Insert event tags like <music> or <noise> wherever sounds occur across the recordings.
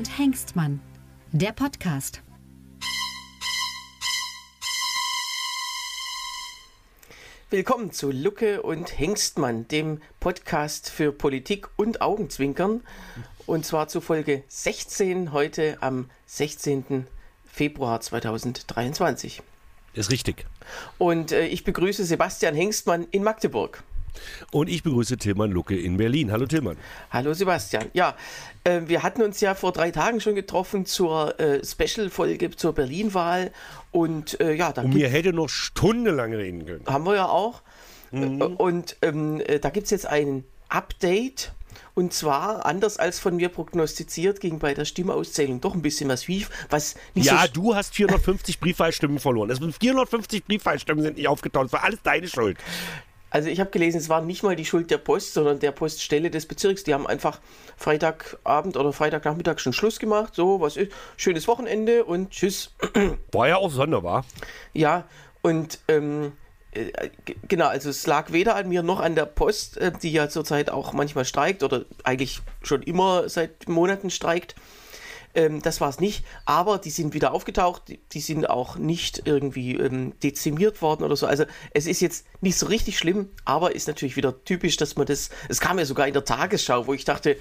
und Hengstmann, der Podcast. Willkommen zu Lucke und Hengstmann, dem Podcast für Politik und Augenzwinkern. Und zwar zu Folge 16 heute am 16. Februar 2023. Ist richtig. Und äh, ich begrüße Sebastian Hengstmann in Magdeburg. Und ich begrüße Tilman Lucke in Berlin. Hallo Tilman. Hallo Sebastian. Ja, äh, wir hatten uns ja vor drei Tagen schon getroffen zur äh, Special-Folge zur Berlin-Wahl. Und äh, ja, da Und mir hätte noch stundenlang reden können. Haben wir ja auch. Mhm. Äh, und ähm, äh, da gibt es jetzt ein Update. Und zwar, anders als von mir prognostiziert, ging bei der Stimmauszählung doch ein bisschen was schief. Was nicht ja, so du hast 450 <laughs> Briefwahlstimmen verloren. Es sind 450 Briefwahlstimmen sind nicht aufgetaucht. Das war alles deine Schuld. Also ich habe gelesen, es war nicht mal die Schuld der Post, sondern der Poststelle des Bezirks. Die haben einfach Freitagabend oder Freitagnachmittag schon Schluss gemacht. So, was ist, schönes Wochenende und tschüss. <clears throat> War ja auch sonderbar. Ja, und ähm, äh, genau, also es lag weder an mir noch an der Post, äh, die ja zurzeit auch manchmal streikt oder eigentlich schon immer seit Monaten streikt. Ähm, das war es nicht, aber die sind wieder aufgetaucht, die, die sind auch nicht irgendwie ähm, dezimiert worden oder so. Also es ist jetzt nicht so richtig schlimm, aber ist natürlich wieder typisch, dass man das, es kam ja sogar in der Tagesschau, wo ich dachte,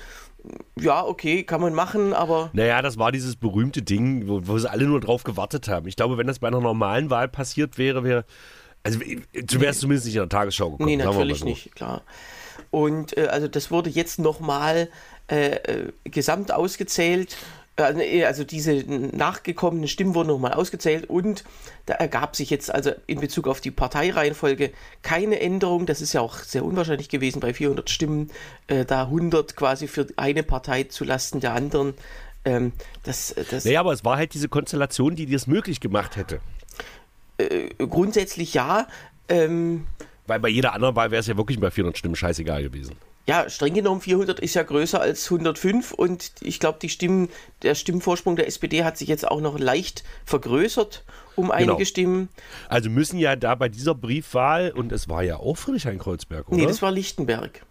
ja, okay, kann man machen, aber. Naja, das war dieses berühmte Ding, wo, wo sie alle nur drauf gewartet haben. Ich glaube, wenn das bei einer normalen Wahl passiert wäre, wäre. Also, du wärst zumindest nicht in der Tagesschau gekommen. Nee, natürlich so. nicht, klar. Und äh, also, das wurde jetzt nochmal äh, äh, gesamt ausgezählt äh, also diese nachgekommenen Stimmen wurden nochmal ausgezählt und da ergab sich jetzt also in Bezug auf die Parteireihenfolge keine Änderung. Das ist ja auch sehr unwahrscheinlich gewesen bei 400 Stimmen, äh, da 100 quasi für eine Partei zu Lasten der anderen. Ähm, das, äh, das naja, aber es war halt diese Konstellation, die dir es möglich gemacht hätte. Äh, grundsätzlich ja. Ähm, Weil bei jeder anderen Wahl wäre es ja wirklich bei 400 Stimmen scheißegal gewesen ja, streng genommen 400 ist ja größer als 105 und ich glaube, die Stimmen, der Stimmvorsprung der SPD hat sich jetzt auch noch leicht vergrößert um einige genau. Stimmen. Also müssen ja da bei dieser Briefwahl, und es war ja auch Friedrichshain-Kreuzberg, oder? Nee, das war Lichtenberg.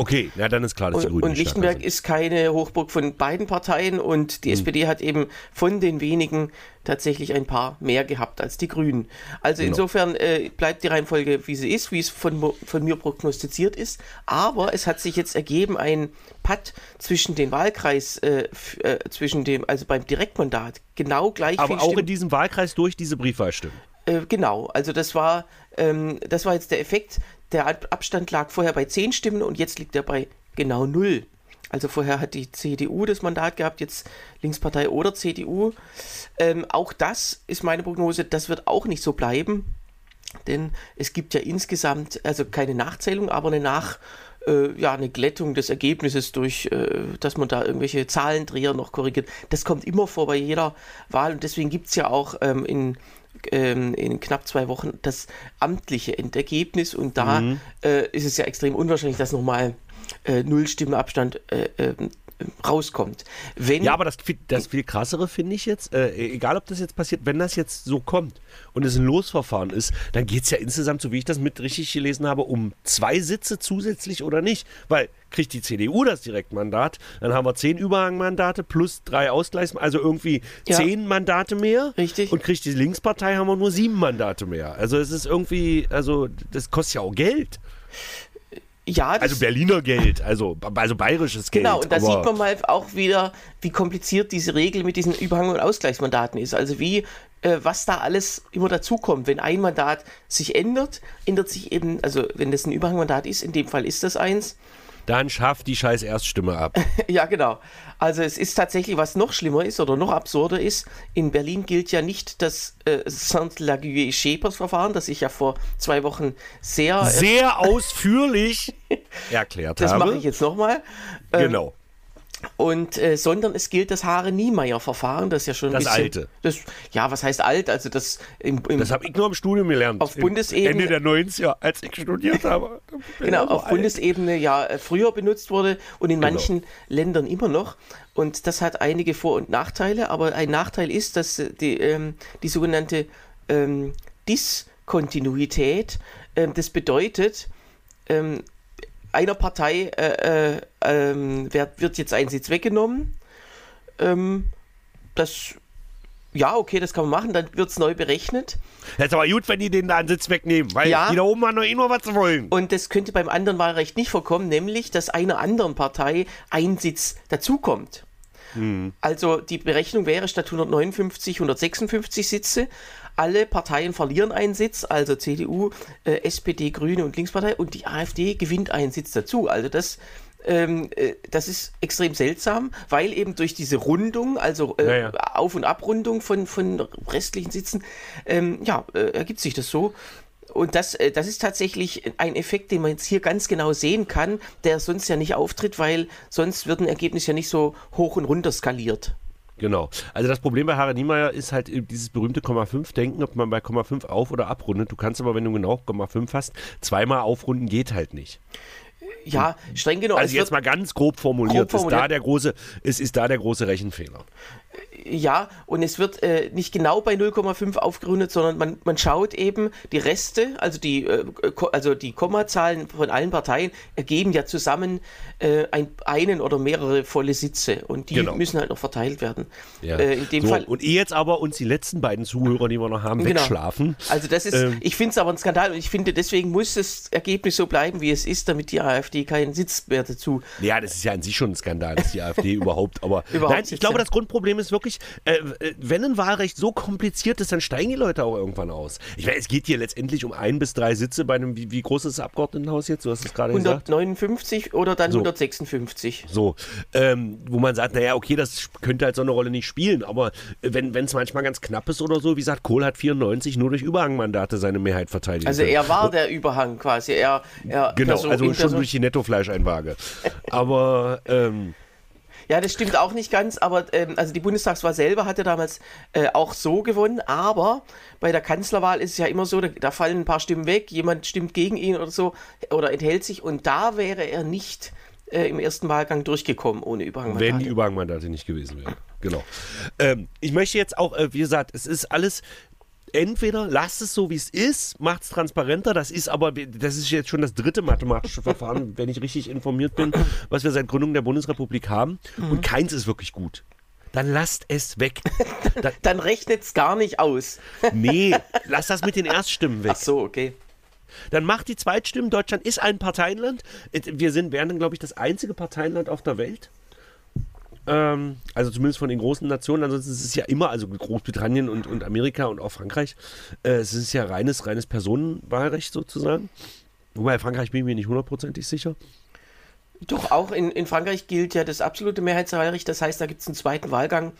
Okay, ja, dann ist klar, dass die Grünen Und Lichtenberg ist keine Hochburg von beiden Parteien und die hm. SPD hat eben von den wenigen tatsächlich ein paar mehr gehabt als die Grünen. Also genau. insofern äh, bleibt die Reihenfolge, wie sie ist, wie es von, von mir prognostiziert ist. Aber es hat sich jetzt ergeben ein Patt zwischen dem Wahlkreis, äh, äh, zwischen dem, also beim Direktmandat, genau gleich Aber auch Stimmen. in diesem Wahlkreis durch diese Briefwahlstimmen. Äh, genau, also das war, ähm, das war jetzt der Effekt. Der Abstand lag vorher bei 10 Stimmen und jetzt liegt er bei genau 0. Also vorher hat die CDU das Mandat gehabt, jetzt Linkspartei oder CDU. Ähm, auch das ist meine Prognose, das wird auch nicht so bleiben, denn es gibt ja insgesamt, also keine Nachzählung, aber eine Nach, äh, ja, eine Glättung des Ergebnisses durch, äh, dass man da irgendwelche Zahlendreher noch korrigiert. Das kommt immer vor bei jeder Wahl und deswegen gibt es ja auch ähm, in ähm, in knapp zwei Wochen das amtliche Endergebnis und da mhm. äh, ist es ja extrem unwahrscheinlich, dass nochmal äh, Null Stimmenabstand äh, ähm, rauskommt. Wenn ja, aber das, das viel krassere finde ich jetzt, äh, egal ob das jetzt passiert, wenn das jetzt so kommt und es ein Losverfahren ist, dann geht es ja insgesamt, so wie ich das mit richtig gelesen habe, um zwei Sitze zusätzlich oder nicht. Weil kriegt die CDU das Direktmandat, dann haben wir zehn Überhangmandate plus drei Ausgleichs, also irgendwie ja. zehn Mandate mehr. Richtig. Und kriegt die Linkspartei, haben wir nur sieben Mandate mehr. Also es ist irgendwie, also das kostet ja auch Geld. Ja, also Berliner Geld, also, also bayerisches Geld. Genau, und da sieht man mal auch wieder, wie kompliziert diese Regel mit diesen Überhang- und Ausgleichsmandaten ist. Also wie, äh, was da alles immer dazukommt. Wenn ein Mandat sich ändert, ändert sich eben, also wenn das ein Überhangmandat ist, in dem Fall ist das eins, dann schafft die scheiß Erststimme ab. <laughs> ja, genau. Also es ist tatsächlich, was noch schlimmer ist oder noch absurder ist, in Berlin gilt ja nicht das äh, Saint-Laguier-Schepers-Verfahren, das ich ja vor zwei Wochen sehr... Sehr ausführlich <laughs> erklärt das habe. Das mache ich jetzt nochmal. Ähm, genau. Und äh, sondern es gilt das Haare-Niemeyer-Verfahren, das ist ja schon das bisschen, alte. Das, ja, was heißt alt? Also das im, im Das habe ich nur im Studium gelernt. Auf Bundesebene. Ende der 90er, als ich studiert habe. <laughs> genau, auf alt. Bundesebene ja früher benutzt wurde und in genau. manchen Ländern immer noch. Und das hat einige Vor- und Nachteile, aber ein Nachteil ist, dass die, ähm, die sogenannte ähm, Diskontinuität, ähm, das bedeutet, ähm, einer Partei äh, äh, ähm, wird, wird, jetzt ein Sitz weggenommen ähm, das, ja, okay, das kann man machen, dann wird es neu berechnet. Das ist aber gut, wenn die den da einen Sitz wegnehmen, weil Ja. die da oben haben noch eh nur was zu wollen. Und das könnte beim anderen Wahlrecht nicht vorkommen, nämlich, dass einer anderen Partei ein Sitz dazukommt. Also die Berechnung wäre statt 159 156 Sitze. Alle Parteien verlieren einen Sitz, also CDU, äh, SPD, Grüne und Linkspartei und die AfD gewinnt einen Sitz dazu. Also das, ähm, äh, das ist extrem seltsam, weil eben durch diese Rundung, also äh, Ja, ja. Auf- und Abrundung von, von restlichen Sitzen, ähm, ja, äh, ergibt sich das so. Und das, äh, das ist tatsächlich ein Effekt, den man jetzt hier ganz genau sehen kann, der sonst ja nicht auftritt, weil sonst wird ein Ergebnis ja nicht so hoch und runter skaliert. Genau. Also das Problem bei Harald Niemeyer ist halt eben dieses berühmte Komma 5 denken, ob man bei Komma 5 auf- oder abrundet. Du kannst aber, wenn du genau Komma 5 hast, zweimal aufrunden geht halt nicht. Ja, streng genommen. Also jetzt mal ganz grob formuliert, Grob ist da formuliert. der große, es ist da der große Rechenfehler. Ja, und es wird äh, nicht genau bei 0,5 aufgerundet, sondern man, man schaut eben die Reste, also die, äh, also die Kommazahlen von allen Parteien ergeben ja zusammen äh, ein, einen oder mehrere volle Sitze und die Genau. müssen halt noch verteilt werden. Ja. Äh, in dem so, Fall Und ehe jetzt aber uns die letzten beiden Zuhörer, die wir noch haben, Genau. wegschlafen. Also das ist, Ähm. ich finde es aber ein Skandal und ich finde, deswegen muss das Ergebnis so bleiben, wie es ist, damit die AfD keinen Sitz mehr dazu. Ja, das ist ja an sich schon ein Skandal, dass die <laughs> AfD überhaupt, aber Überhaupt nein, ich glaube, das Grundproblem ist wirklich, äh, äh, wenn ein Wahlrecht so kompliziert ist, dann steigen die Leute auch irgendwann aus. Ich meine, es geht hier letztendlich um ein bis drei Sitze bei einem, wie, wie groß ist das Abgeordnetenhaus jetzt? Du hast es gerade gesagt. 159 oder dann So. 156. So, ähm, wo man sagt, naja, okay, das könnte halt so eine Rolle nicht spielen, aber wenn es manchmal ganz knapp ist oder so, wie gesagt, Kohl hat 94 nur durch Überhangmandate seine Mehrheit verteidigt. Also er war der Überhang quasi. Er, er Genau, Person- also schon Person- durch die Nettofleischeinwaage. <laughs> Aber ähm, Ja, das stimmt auch nicht ganz, aber ähm, also die Bundestagswahl selber hatte damals äh, auch so gewonnen, aber bei der Kanzlerwahl ist es ja immer so, da, da fallen ein paar Stimmen weg, jemand stimmt gegen ihn oder so oder enthält sich und da wäre er nicht äh, im ersten Wahlgang durchgekommen ohne Überhangmandat. wenn die Überhangmandate nicht gewesen wären. Genau. Ähm, ich möchte jetzt auch, äh, wie gesagt, es ist alles. Entweder lasst es so, wie es ist, macht es transparenter. Das ist aber, das ist jetzt schon das dritte mathematische Verfahren, <laughs> wenn ich richtig informiert bin, was wir seit Gründung der Bundesrepublik haben. Und keins ist wirklich gut. Dann lasst es weg. <laughs> Da, Dann rechnet es gar nicht aus. <laughs> nee, lasst das mit den Erststimmen weg. Ach so, okay. Dann macht die Zweitstimmen. Deutschland ist ein Parteienland. Wir sind, dann, glaube ich, das einzige Parteienland auf der Welt. Ähm, also zumindest von den großen Nationen. Ansonsten ist es ja immer, also Großbritannien und, und Amerika und auch Frankreich, äh, es ist ja reines, reines Personenwahlrecht sozusagen. Wobei Frankreich bin ich mir nicht hundertprozentig sicher. Doch, auch in, in Frankreich gilt ja das absolute Mehrheitswahlrecht. Das heißt, da gibt es einen zweiten Wahlgang,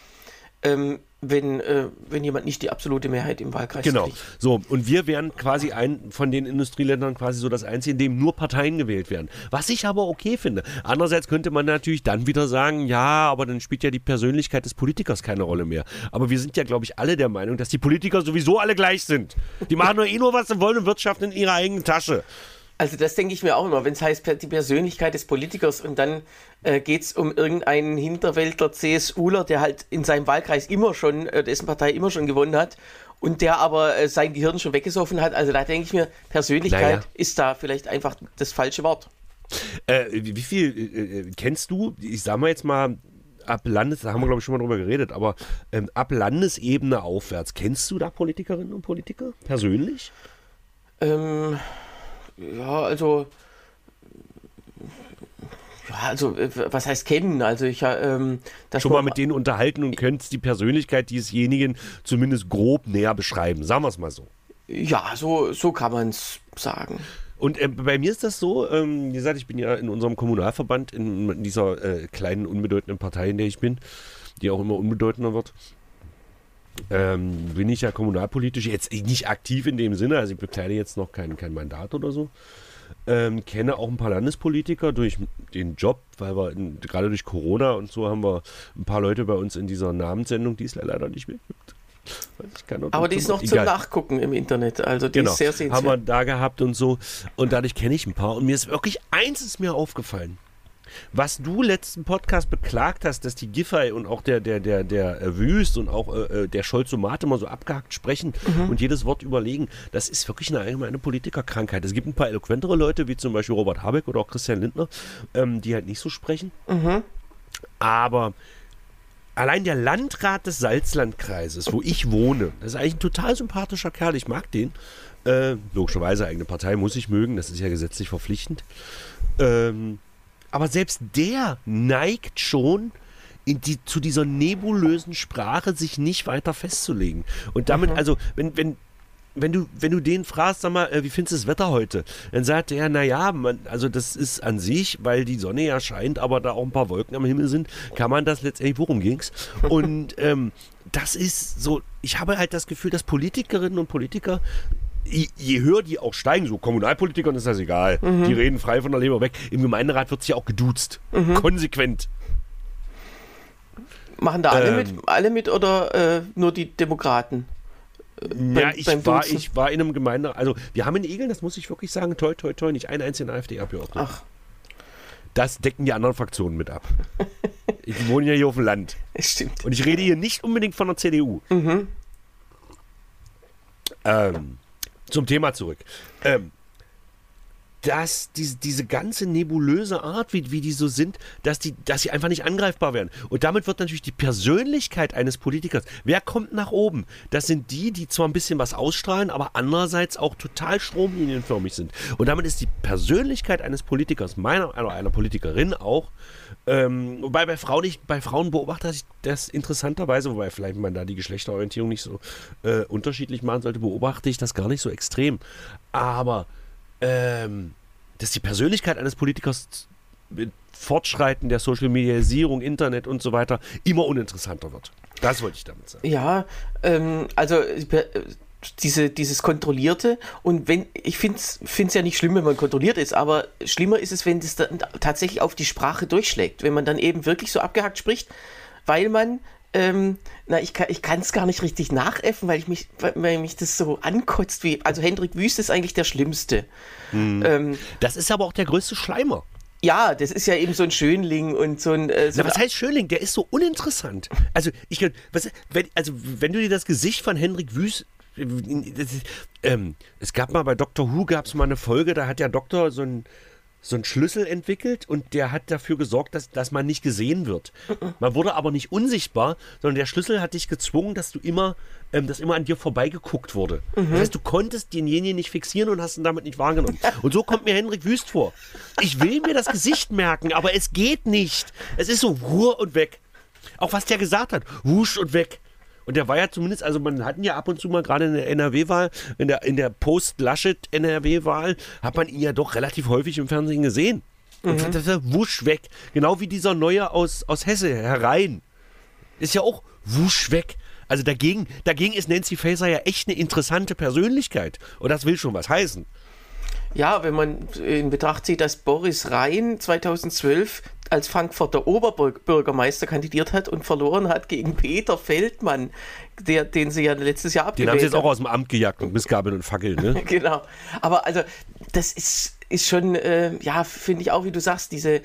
ähm, wenn, äh, wenn jemand nicht die absolute Mehrheit im Wahlkreis Genau. kriegt. So, und wir wären quasi ein von den Industrieländern quasi so das einzige, in dem nur Parteien gewählt werden. Was ich aber okay finde. Andererseits könnte man natürlich dann wieder sagen, ja, aber dann spielt ja die Persönlichkeit des Politikers keine Rolle mehr. Aber wir sind ja, glaube ich, alle der Meinung, dass die Politiker sowieso alle gleich sind. Die machen nur eh nur, was sie wollen und wirtschaften in ihrer eigenen Tasche. Also das denke ich mir auch immer, wenn es heißt, die Persönlichkeit des Politikers und dann äh, geht es um irgendeinen Hinterwäldler CSUler, der halt in seinem Wahlkreis immer schon, äh, dessen Partei immer schon gewonnen hat und der aber äh, sein Gehirn schon weggesoffen hat. Also da denke ich mir, Persönlichkeit Naja. ist da vielleicht einfach das falsche Wort. Äh, wie wie viel äh, äh, kennst du, ich sag mal jetzt mal, ab Landes, da haben wir glaube ich schon mal drüber geredet, aber ähm, ab Landesebene aufwärts, kennst du da Politikerinnen und Politiker persönlich? Ähm, ja, also. Ja, also, äh, was heißt kennen? Also, ich, äh, ähm, das schon mal mit denen unterhalten und könntest die Persönlichkeit diesjenigen zumindest grob näher beschreiben. Sagen wir es mal so. Ja, so, so kann man es sagen. Und äh, bei mir ist das so, ähm, wie gesagt, ich bin ja in unserem Kommunalverband, in, in dieser äh, kleinen, unbedeutenden Partei, in der ich bin, die auch immer unbedeutender wird. Ähm, bin ich ja kommunalpolitisch jetzt nicht aktiv in dem Sinne, also ich bekleide jetzt noch kein, kein Mandat oder so. Ähm, kenne auch ein paar Landespolitiker durch den Job, weil wir in, gerade durch Corona und so haben wir ein paar Leute bei uns in dieser Namenssendung, die es leider nicht mehr gibt. Aber die ist noch zum. Nachgucken im Internet. Also, die Genau, ist sehr haben wir sehenswert. da gehabt und so. Und dadurch kenne ich ein paar. Und mir ist wirklich eins ist mir aufgefallen. Was du letzten Podcast beklagt hast, dass die Giffey und auch der, der, der, der äh, Wüst und auch äh, äh, der Scholz-Somate immer so abgehackt sprechen Mhm. und jedes Wort überlegen, das ist wirklich eine allgemeine Politikerkrankheit. Es gibt ein paar eloquentere Leute, wie zum Beispiel Robert Habeck oder auch Christian Lindner, ähm, die halt nicht so sprechen. Mhm. Aber allein der Landrat des Salzlandkreises, wo ich wohne, das ist eigentlich ein total sympathischer Kerl, ich mag den. Äh, logischerweise, eigene Partei muss ich mögen, das ist ja gesetzlich verpflichtend. Ähm, aber selbst der neigt schon in die, zu dieser nebulösen Sprache sich nicht weiter festzulegen. Und damit, also, wenn, wenn, wenn du, wenn du den fragst, sag mal, äh, wie findest du das Wetter heute? Dann sagt er, naja, also das ist an sich, weil die Sonne ja scheint, aber da auch ein paar Wolken am Himmel sind, kann man das letztendlich, worum ging's? <laughs> Und ähm, das ist so, ich habe halt das Gefühl, dass Politikerinnen und Politiker je, höher die auch steigen, so Kommunalpolitikern ist das egal. Mhm. Die reden frei von der Leber weg. Im Gemeinderat wird sich auch geduzt. Mhm. Konsequent. Machen da alle Ähm. mit, alle mit oder äh, nur die Demokraten? Äh, ja, beim- ich beim war, Duzen? ich war in einem Gemeinde, also wir haben in Egeln, das muss ich wirklich sagen, toi, toi, toi, nicht einen einzigen AfD-Abgeordneten. Ach, Das decken die anderen Fraktionen mit ab. <laughs> ich wohne ja hier auf dem Land. es stimmt. Und ich rede hier nicht unbedingt von der CDU. Ähm, zum Thema zurück. Ähm, dass diese, diese ganze nebulöse Art, wie, wie die so sind, dass, die, dass sie einfach nicht angreifbar werden. Und damit wird natürlich die Persönlichkeit eines Politikers, wer kommt nach oben? Das sind die, die zwar ein bisschen was ausstrahlen, aber andererseits auch total stromlinienförmig sind. Und damit ist die Persönlichkeit eines Politikers, meiner, einer, einer Politikerin auch, ähm, wobei bei Frauen, ich, bei Frauen beobachte ich das interessanterweise, wobei vielleicht man da die Geschlechterorientierung nicht so äh, unterschiedlich machen sollte, beobachte ich das gar nicht so extrem. Aber ähm, dass die Persönlichkeit eines Politikers mit Fortschreiten der Social Medialisierung, Internet und so weiter immer uninteressanter wird. Das wollte ich damit sagen. Ja, ähm, also diese, dieses Kontrollierte und wenn, ich finde es ja nicht schlimm, wenn man kontrolliert ist, aber schlimmer ist es, wenn das dann tatsächlich auf die Sprache durchschlägt, wenn man dann eben wirklich so abgehackt spricht, weil man, ähm, na, ich kann ich es gar nicht richtig nachäffen, weil ich mich, weil, mich das so ankotzt, wie, also Hendrik Wüst ist eigentlich der Schlimmste. Ähm, Das ist aber auch der größte Schleimer. ja, das ist ja eben so ein Schönling und so ein, äh, so Na, was heißt Schönling? Der ist so uninteressant. Also, ich, was, wenn, also, wenn du dir das Gesicht von Henrik Wüst. Das ist, ähm, es gab mal bei Dr. Who gab es mal eine Folge, da hat der Doktor so ein so einen Schlüssel entwickelt und der hat dafür gesorgt, dass, dass man nicht gesehen wird. <laughs> Man wurde aber nicht unsichtbar, sondern der Schlüssel hat dich gezwungen, dass du immer, ähm, dass immer an dir vorbeigeguckt wurde. Das heißt, du konntest denjenigen nicht fixieren und hast ihn damit nicht wahrgenommen. <laughs> Und so kommt mir Henrik Wüst vor. Ich will mir das Gesicht merken, aber es geht nicht. Es ist so Ruhe und weg. Auch was der gesagt hat, wusch und weg. Und der war ja zumindest, also man hatten ja ab und zu mal gerade in der NRW-Wahl, in der, in der Post-Laschet-NRW-Wahl, hat man ihn ja doch relativ häufig im Fernsehen gesehen. Und das ist wusch weg. Genau wie dieser Neue aus, aus Hesse herein. Ist ja auch wusch weg. Also dagegen, dagegen ist Nancy Faeser ja echt eine interessante Persönlichkeit. Und das will schon was heißen. Ja, wenn man in Betracht zieht, dass Boris Rhein 2012 als Frankfurter Oberbürgermeister kandidiert hat und verloren hat gegen Peter Feldmann, der, den sie ja letztes Jahr Den abgewählt haben sie jetzt auch aus dem Amt gejagt mit Missgabeln und Fackeln, ne? <laughs> Genau. Aber also, das ist, ist schon, äh, ja, finde ich auch, wie du sagst, diese,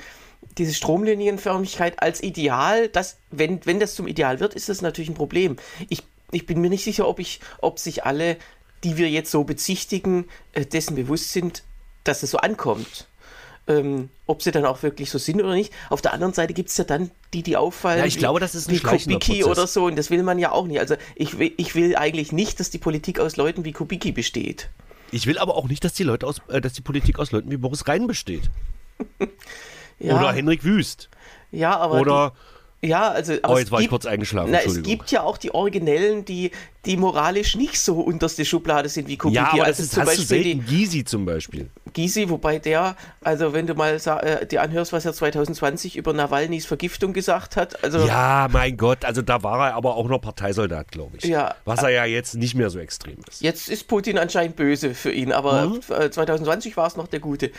diese Stromlinienförmigkeit als Ideal, das, wenn, wenn das zum Ideal wird, ist das natürlich ein Problem. Ich, ich bin mir nicht sicher, ob, ich, ob sich alle, die wir jetzt so bezichtigen, äh, dessen bewusst sind, dass es so ankommt. Ähm, ob sie dann auch wirklich so sind oder nicht. Auf der anderen Seite gibt es ja dann die, die auffallen. Ja, ich glaube, das ist ein wie Kubicki Prozess. oder so. Und das will man ja auch nicht. Also ich will, ich will eigentlich nicht, dass die Politik aus Leuten wie Kubicki besteht. Ich will aber auch nicht, dass die Leute aus, äh, dass die Politik aus Leuten wie Boris Rhein besteht. <laughs> Ja, Oder Henrik Wüst. ja aber Oder die, ja, also aber Oh, jetzt war ich gibt- kurz eingeschlafen, Na, es gibt ja auch die Originellen, die, die moralisch nicht so unterste Schublade sind wie Kubicki. Ja, aber das also ist, zum Beispiel selten Gysi zum Beispiel. die Gysi, wobei der, also wenn du mal äh, dir anhörst, was er 2020 über Nawalnys Vergiftung gesagt hat, also Ja, mein Gott, also da war er aber auch noch Parteisoldat, glaube ich. Ja. Was er ja jetzt nicht mehr so extrem ist. jetzt ist Putin anscheinend böse für ihn, aber Mhm. äh, 2020 war es noch der Gute.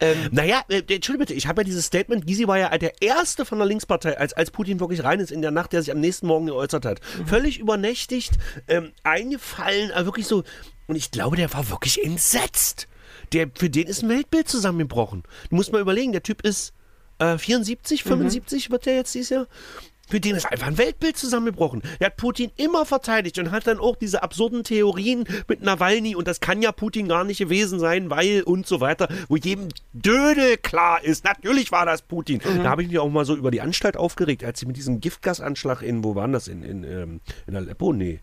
Ähm, Naja, äh, Entschuldigung bitte, ich habe ja dieses Statement, Gysi war ja der erste von der Linkspartei, als, als Putin wirklich rein ist in der Nacht, der sich am nächsten Morgen geäußert hat. Völlig übernächtigt, ähm, eingefallen, aber wirklich so. Und ich glaube, der war wirklich entsetzt. Der, für den ist ein Weltbild zusammengebrochen. Du musst mal überlegen, der Typ ist äh, 74, 75 wird der jetzt dieses Jahr. für den ist einfach ein Weltbild zusammengebrochen. Er hat Putin immer verteidigt und hat dann auch diese absurden Theorien mit Nawalny und das kann ja Putin gar nicht gewesen sein, weil und so weiter, wo jedem Dödel klar ist, natürlich war das Putin. Mhm. Da habe ich mich auch mal so über die Anstalt aufgeregt, als sie mit diesem Giftgasanschlag in, wo waren das, in, in, ähm, in Aleppo? Nee.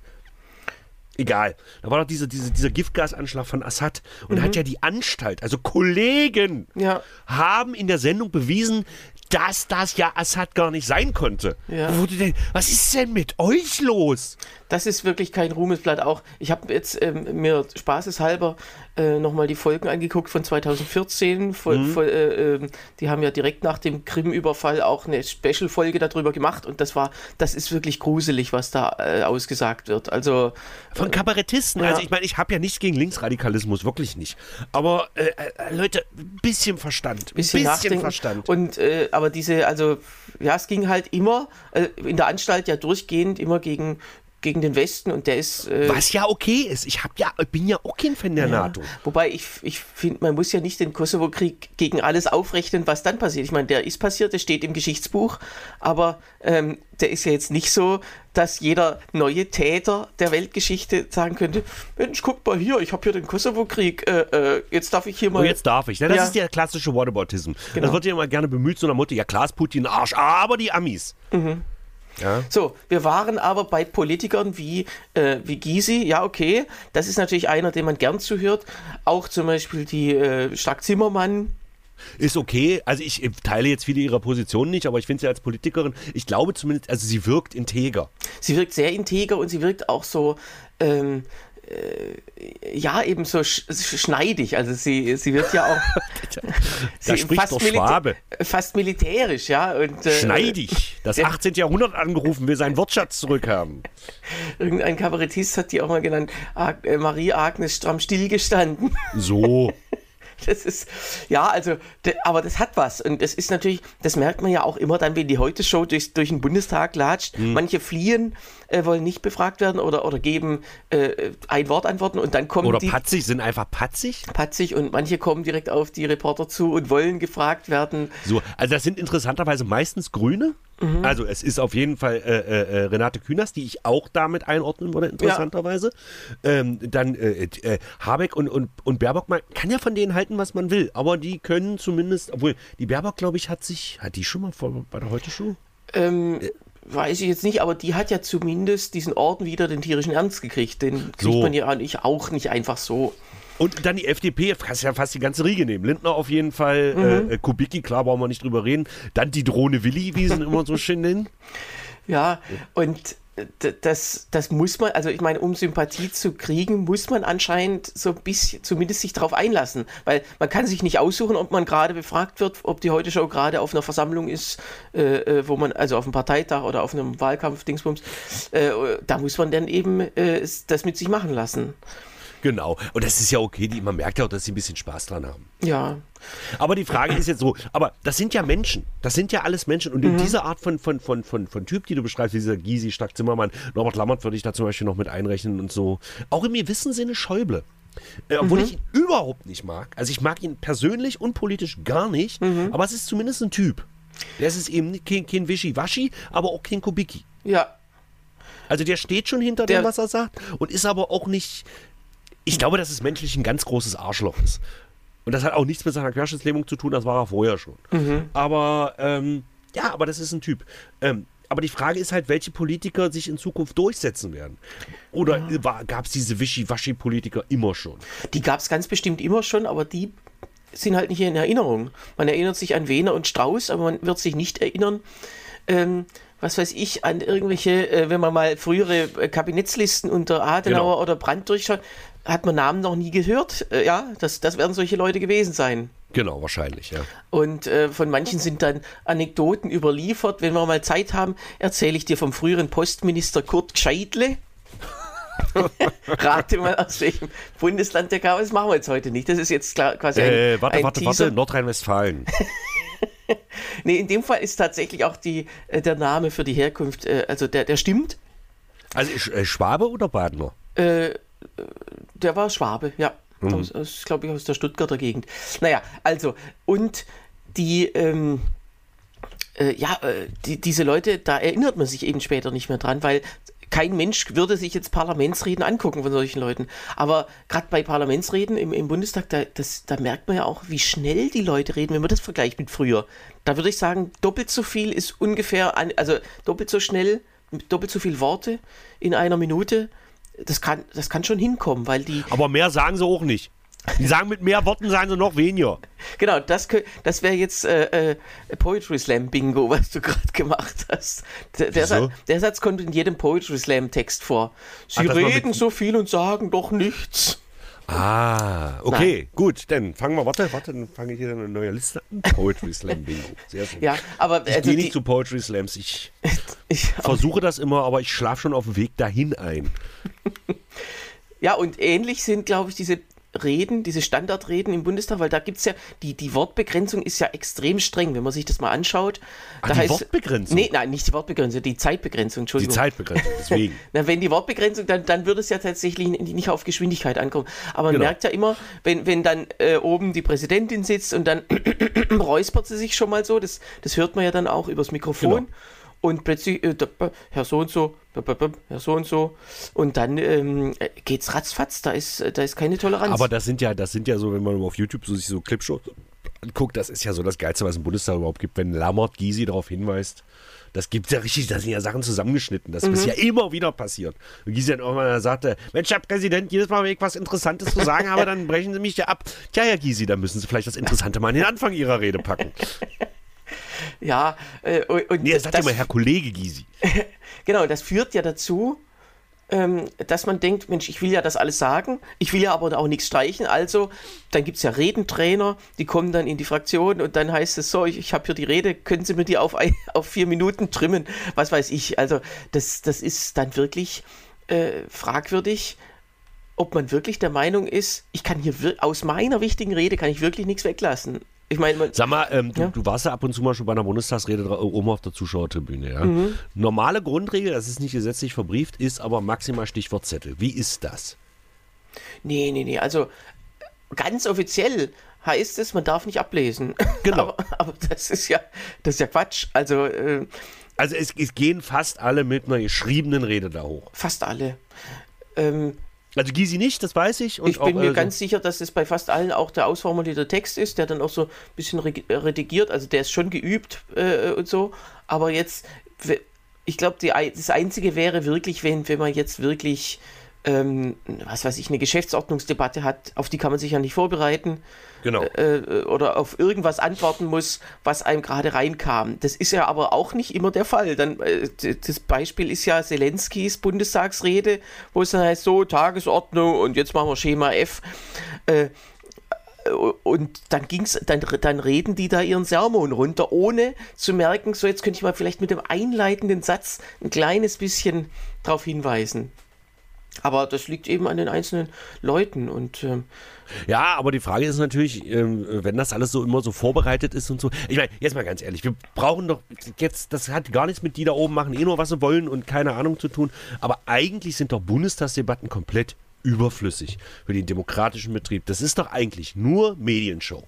Egal. Da war doch diese, diese, dieser Giftgasanschlag von Assad. Und mhm. hat ja die Anstalt, also Kollegen, ja. haben in der Sendung bewiesen, dass das ja Assad gar nicht sein konnte. Ja. Denn, was ist denn mit euch los? Das ist wirklich kein Ruhmesblatt. Auch ich habe jetzt ähm, mir spaßeshalber äh, nochmal die Folgen angeguckt von 2014. Voll, mhm. voll, äh, äh, die haben ja direkt nach dem Krim-Überfall auch eine Special-Folge darüber gemacht und das war, das ist wirklich gruselig, was da äh, ausgesagt wird. Also von Kabarettisten. Ja. Also ich meine, ich habe ja nichts gegen Linksradikalismus, wirklich nicht. Aber äh, äh, Leute, ein bisschen Verstand, bisschen, bisschen Verstand. Und aber diese, also ja, es ging halt immer in der Anstalt ja durchgehend immer gegen gegen den Westen und der ist. Äh, Was ja okay ist. Ich hab ja, bin ja auch kein Fan der ja, NATO. Wobei ich, ich finde, man muss ja nicht den Kosovo-Krieg gegen alles aufrechnen, was dann passiert. Ich meine, der ist passiert, der steht im Geschichtsbuch, aber ähm, der ist ja jetzt nicht so, dass jeder neue Täter der Weltgeschichte sagen könnte: Mensch, guck mal hier, ich habe hier den Kosovo-Krieg, äh, äh, jetzt darf ich hier mal. Oh, jetzt darf ich. Ja, das ja. ist der klassische Whataboutism. Genau. Das wird ja immer gerne bemüht, so einer Mutter: Ja, klar ist Putin Arsch, aber die Amis. Mhm. Ja. So, wir waren aber bei Politikern wie, äh, wie Gysi, ja, okay, das ist natürlich einer, dem man gern zuhört. Auch zum Beispiel die äh, Stark Zimmermann, ist okay. Also ich teile jetzt viele ihrer Positionen nicht, aber ich finde sie als Politikerin, ich glaube zumindest, also sie wirkt integer. Sie wirkt sehr integer und sie wirkt auch so, ähm, äh, ja, eben so sch schneidig. Also sie, sie wird ja auch <laughs> <laughs> da spricht fast, Milita Schwabe. fast militärisch, ja. Und, äh, schneidig. Das 18. Jahrhundert angerufen, will seinen Wortschatz zurückhaben. <laughs> Irgendein Kabarettist hat die auch mal genannt, Ag äh, Marie Agnes stramm stillgestanden. So. Das ist, ja, also, aber das hat was. Und das ist natürlich, das merkt man ja auch immer dann, wenn die Heute-Show durch, durch den Bundestag latscht. Mhm. Manche fliehen, äh, wollen nicht befragt werden oder, oder geben äh, ein Wort antworten und dann kommen oder die. Oder patzig, sind einfach patzig? Patzig und manche kommen direkt auf die Reporter zu und wollen gefragt werden. So, also das sind interessanterweise meistens Grüne. Mhm. Also es ist auf jeden Fall äh, äh, äh, Renate Künast, die ich auch damit einordnen würde, interessanterweise. Ja. Ähm, dann äh, äh, Habeck und, und, und Baerbock, man kann ja von denen halten, was man will, aber die können zumindest, obwohl die Baerbock, glaube ich, hat sich, hat die schon mal vor, bei der Heute-Show? Ähm, weiß ich jetzt nicht, aber die hat ja zumindest diesen Orden wieder den tierischen Ernst gekriegt. Den kriegt so. man ja auch nicht einfach so. Und dann die FDP, kannst ja fast die ganze Riege nehmen. Lindner auf jeden Fall, mhm. äh, Kubicki, klar, brauchen wir nicht drüber reden. Dann die Drohne Willi, wie sie immer so schön nennen. Ja, und das, das muss man, also ich meine, um Sympathie zu kriegen, muss man anscheinend so ein bisschen, zumindest sich darauf einlassen. Weil man kann sich nicht aussuchen, ob man gerade befragt wird, ob die heute Show gerade auf einer Versammlung ist, äh, äh, wo man, also auf einem Parteitag oder auf einem Wahlkampf, Dingsbums, äh, da muss man dann eben äh, das mit sich machen lassen. Genau. Und das ist ja okay, die, man merkt ja auch, dass sie ein bisschen Spaß dran haben. Ja. Aber die Frage ist jetzt so, aber das sind ja Menschen. Das sind ja alles Menschen. Und in mhm. dieser Art von, von, von, von, von Typ, die du beschreibst, dieser Gysi, Stark Zimmermann, Norbert Lammert würde ich da zum Beispiel noch mit einrechnen und so. Auch im gewissen Sinne Schäuble. Äh, obwohl mhm. ich ihn überhaupt nicht mag. Also ich mag ihn persönlich und politisch gar nicht, mhm. aber es ist zumindest ein Typ. Der ist eben kein, kein Wischiwaschi, aber auch kein Kubicki. Ja. Also der steht schon hinter der, dem, was er sagt und ist aber auch nicht, ich glaube, dass es menschlich ein ganz großes Arschloch ist. Und das hat auch nichts mit seiner Querschnittslähmung zu tun, das war er vorher schon. Mhm. Aber ähm, ja, aber das ist ein Typ. Ähm, aber die Frage ist halt, welche Politiker sich in Zukunft durchsetzen werden. Oder ja. gab es diese Wischiwaschi-Politiker immer schon? Die gab es ganz bestimmt immer schon, aber die sind halt nicht in Erinnerung. Man erinnert sich an Wehner und Strauß, aber man wird sich nicht erinnern, ähm, was weiß ich, an irgendwelche, äh, wenn man mal frühere äh, Kabinettslisten unter Adenauer genau. oder Brandt durchschaut, hat man Namen noch nie gehört. Äh, ja, das, das werden solche Leute gewesen sein. Genau, wahrscheinlich, ja. Und äh, von manchen sind dann Anekdoten überliefert. Wenn wir mal Zeit haben, erzähle ich dir vom früheren Postminister Kurt Gscheidle. <laughs> Rate mal, aus welchem Bundesland der kam. Das machen wir jetzt heute nicht. Das ist jetzt klar, quasi ein, äh, warte, ein warte, Teaser. warte, Nordrhein-Westfalen. <laughs> nee, in dem Fall ist tatsächlich auch die, äh, der Name für die Herkunft, äh, also der, der stimmt. Also Schwabe oder Badener? Äh, der war Schwabe, ja. Mhm. Aus, aus glaube ich, aus der Stuttgarter Gegend. Naja, also, und die, ähm, äh, ja, äh, die, diese Leute, da erinnert man sich eben später nicht mehr dran, weil kein Mensch würde sich jetzt Parlamentsreden angucken von solchen Leuten. Aber gerade bei Parlamentsreden im, im Bundestag, da, das, da merkt man ja auch, wie schnell die Leute reden, wenn man das vergleicht mit früher. Da würde ich sagen, doppelt so viel ist ungefähr, also doppelt so schnell, doppelt so viel Worte in einer Minute. Das kann, das kann schon hinkommen, weil die. Aber mehr sagen sie auch nicht. Die sagen mit mehr Worten, sagen sie noch weniger. Genau, das, das wäre jetzt äh, äh, Poetry Slam Bingo, <laughs> was du gerade gemacht hast. Der, der, Satz, der, Satz kommt in jedem Poetry Slam Text vor. Sie Ach, reden so viel und sagen doch nichts. Ah, okay, Nein. gut. Dann fangen wir, warte, warte, dann fange ich hier eine neue Liste an. Poetry Slam Bingo. Sehr schön. Ja, aber ich also gehe nicht zu Poetry Slams. Ich, <laughs> ich versuche das immer, aber ich schlafe schon auf dem Weg dahin ein. ja, und ähnlich sind, glaube ich, diese Reden, diese Standardreden im Bundestag, weil da gibt es ja, die, die Wortbegrenzung ist ja extrem streng, wenn man sich das mal anschaut. Ach, da die heißt, Wortbegrenzung? Nee, nein, nicht die Wortbegrenzung, die Zeitbegrenzung, Entschuldigung. Die Zeitbegrenzung, deswegen. <laughs> Na, wenn die Wortbegrenzung, dann, dann würde es ja tatsächlich nicht auf Geschwindigkeit ankommen. Aber man genau. merkt ja immer, wenn, wenn dann äh, oben die Präsidentin sitzt und dann <clears throat> räuspert sie sich schon mal so, das, das hört man ja dann auch übers Mikrofon. Genau und plötzlich, äh, Herr so und so, Herr so und so, und dann ähm, geht's ratzfatz, da ist, da ist keine Toleranz. Aber das sind ja, das sind ja so, wenn man auf YouTube so sich so Clipshows anguckt, das ist ja so das Geilste, was im Bundestag überhaupt gibt, wenn Lammert Gysi darauf hinweist. Das gibt ja richtig, da sind ja Sachen zusammengeschnitten. Das mhm. ist ja immer wieder passiert. Und Gysi dann irgendwann sagte, Mensch, Herr Präsident, jedes Mal, wenn ich was Interessantes zu sagen habe, <laughs> dann brechen Sie mich ja ab. Tja, Herr Gysi, dann müssen Sie vielleicht das Interessante mal in den Anfang Ihrer Rede packen. <laughs> Ja, äh, und nee, das sagt immer Herr Kollege Gysi. <laughs> genau, das führt ja dazu, ähm, dass man denkt, Mensch, ich will ja das alles sagen, ich will ja aber auch nichts streichen, also dann gibt es ja Redentrainer, die kommen dann in die Fraktion und dann heißt es so, ich, ich habe hier die Rede, können Sie mir die auf, ein, <laughs> auf vier Minuten trimmen, was weiß ich. Also das, das ist dann wirklich äh, fragwürdig, ob man wirklich der Meinung ist, ich kann hier aus meiner wichtigen Rede kann ich wirklich nichts weglassen. Ich meine, Sag mal, ähm, du, ja? du, warst ja ab und zu mal schon bei einer Bundestagsrede oben auf der Zuschauertribüne. Ja? Mhm. Normale Grundregel, das ist nicht gesetzlich verbrieft, ist aber maximal Stichwortzettel. Wie ist das? Nee, nee, nee. Also ganz offiziell heißt es, man darf nicht ablesen. <laughs> Genau. aber, aber, das ist ja, das ist ja Quatsch. Also, äh, also es, es, gehen fast alle mit einer geschriebenen Rede da hoch. Fast alle. Ähm, also Gysi nicht, das weiß ich. ich bin auch, mir also ganz sicher, dass es bei fast allen auch der ausformulierte Text ist, der dann auch so ein bisschen redigiert, also der ist schon geübt äh, und so. Aber jetzt, ich glaube, das Einzige wäre wirklich, wenn, wenn man jetzt wirklich ähm, was weiß ich, eine Geschäftsordnungsdebatte hat, auf die kann man sich ja nicht vorbereiten. Genau. Äh, äh, oder auf irgendwas antworten muss, was einem gerade reinkam. Das ist ja aber auch nicht immer der Fall. Dann, äh, das Beispiel ist ja Zelenskis Bundestagsrede, wo es dann heißt, so, Tagesordnung und jetzt machen wir Schema F. Äh, und dann ging's, dann, dann reden die da ihren Sermon runter, ohne zu merken, so jetzt könnte ich mal vielleicht mit dem einleitenden Satz ein kleines bisschen darauf hinweisen. Aber das liegt eben an den einzelnen Leuten und ähm, ja, aber die Frage ist natürlich, ähm, wenn das alles so immer so vorbereitet ist und so. Ich meine, jetzt mal ganz ehrlich, wir brauchen doch jetzt, das hat gar nichts mit die da oben machen, eh nur was sie wollen und keine Ahnung zu tun. Aber eigentlich sind doch Bundestagsdebatten komplett überflüssig für den demokratischen Betrieb. Das ist doch eigentlich nur Medienshow.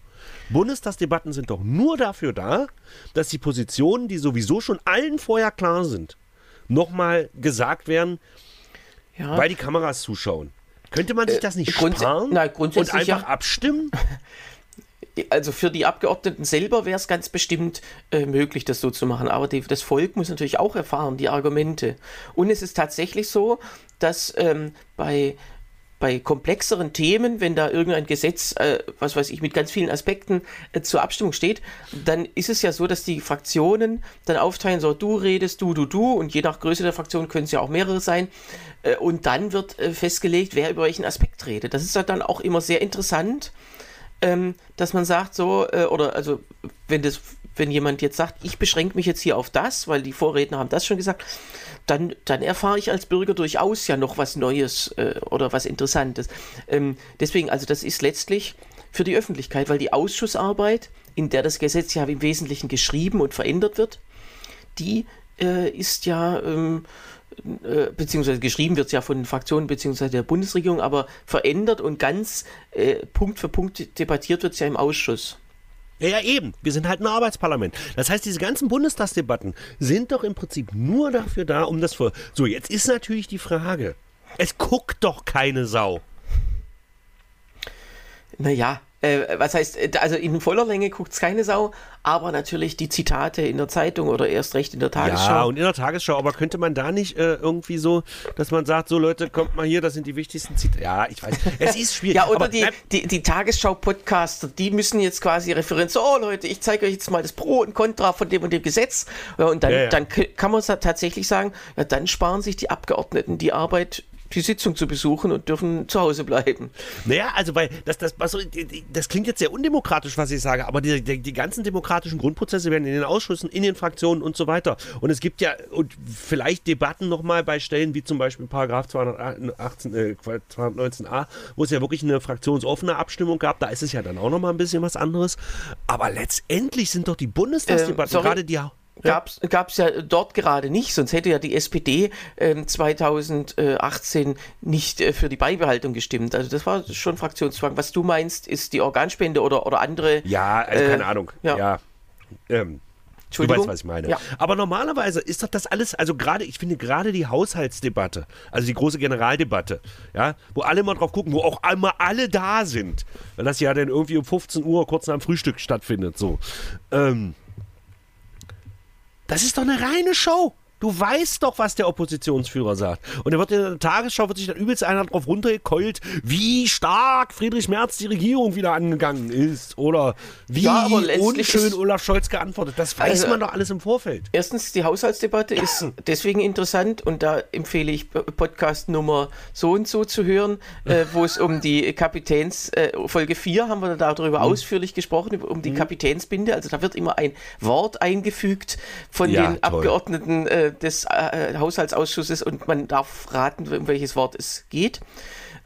Bundestagsdebatten sind doch nur dafür da, dass die Positionen, die sowieso schon allen vorher klar sind, nochmal gesagt werden, ja. weil die Kameras zuschauen. Könnte man sich äh, das nicht Grunds sparen na, und einfach ja. abstimmen? <laughs> Also für die Abgeordneten selber wäre es ganz bestimmt äh, möglich, das so zu machen. Aber die, das Volk muss natürlich auch erfahren, die Argumente. Und es ist tatsächlich so, dass ähm, bei bei komplexeren Themen, wenn da irgendein Gesetz, äh, was weiß ich, mit ganz vielen Aspekten äh, zur Abstimmung steht, dann ist es ja so, dass die Fraktionen dann aufteilen, so du redest, du, du, du und je nach Größe der Fraktion können es ja auch mehrere sein äh, und dann wird äh, festgelegt, wer über welchen Aspekt redet. Das ist dann auch immer sehr interessant, ähm, dass man sagt so, äh, oder also wenn das, wenn jemand jetzt sagt, ich beschränke mich jetzt hier auf das, weil die Vorredner haben das schon gesagt, dann, dann erfahre ich als Bürger durchaus ja noch was Neues äh, oder was Interessantes. Ähm, deswegen, also das ist letztlich für die Öffentlichkeit, weil die Ausschussarbeit, in der das Gesetz ja im Wesentlichen geschrieben und verändert wird, die äh, ist ja, ähm, äh, beziehungsweise geschrieben wird es ja von den Fraktionen beziehungsweise der Bundesregierung, aber verändert und ganz äh, Punkt für Punkt debattiert wird es ja im Ausschuss. Ja, eben. Wir sind halt ein Arbeitsparlament. Das heißt, diese ganzen Bundestagsdebatten sind doch im Prinzip nur dafür da, um das vor. So, jetzt ist natürlich die Frage. Es guckt doch keine Sau. Naja, äh, was heißt, äh, also in voller Länge guckt es keine Sau, aber natürlich die Zitate in der Zeitung oder erst recht in der Tagesschau. Ja, und in der Tagesschau, aber könnte man da nicht äh, irgendwie so, dass man sagt, so Leute, kommt mal hier, das sind die wichtigsten Zitate. Ja, ich weiß, es ist schwierig. ja, oder aber, die, die, die Tagesschau-Podcaster, die müssen jetzt quasi referieren, so Leute, ich zeige euch jetzt mal das Pro und Contra von dem und dem Gesetz. Ja, und dann, Ja, ja. dann kann man tatsächlich sagen, ja, dann sparen sich die Abgeordneten die Arbeit, die Sitzung zu besuchen und dürfen zu Hause bleiben. Naja, also weil das, das, was, das klingt jetzt sehr undemokratisch, was ich sage, aber die, die, die ganzen demokratischen Grundprozesse werden in den Ausschüssen, in den Fraktionen und so weiter. Und es gibt ja und vielleicht Debatten nochmal bei Stellen wie zum Beispiel Paragraph 218, äh, 219a, wo es ja wirklich eine fraktionsoffene Abstimmung gab. Da ist es ja dann auch nochmal ein bisschen was anderes. Aber letztendlich sind doch die Bundestagsdebatten, sorry. gerade die. Gab's gab's ja dort gerade nicht, sonst hätte ja die SPD ähm, 2018 nicht äh, für die Beibehaltung gestimmt. Also das war schon Fraktionszwang. Was du meinst, ist die Organspende oder, oder andere. Ja, also Äh, keine Ahnung. ja. ja. Ähm, Du weißt, was ich meine. Ja. Aber normalerweise ist doch das alles, also gerade, ich finde gerade die Haushaltsdebatte, also die große Generaldebatte, ja, wo alle mal drauf gucken, wo auch einmal alle da sind, weil das ja dann irgendwie um 15 Uhr kurz nach dem Frühstück stattfindet, so. Ähm, das ist doch eine reine Show. Du weißt doch, was der Oppositionsführer sagt. Und er wird in der Tagesschau wird sich dann übelst einer drauf runtergekeult, wie stark Friedrich Merz die Regierung wieder angegangen ist. Oder wie Ja, unschön Olaf Scholz geantwortet. Das weiß Also- man doch alles im Vorfeld. Erstens, die Haushaltsdebatte ist deswegen interessant und da empfehle ich Podcast Nummer so und so zu hören, äh, wo es um die Kapitäns, äh, Folge 4 haben wir darüber ausführlich gesprochen, um die Kapitänsbinde. Also da wird immer ein Wort eingefügt von Ja, den toll. Abgeordneten äh, des äh, Haushaltsausschusses und man darf raten, um welches Wort es geht.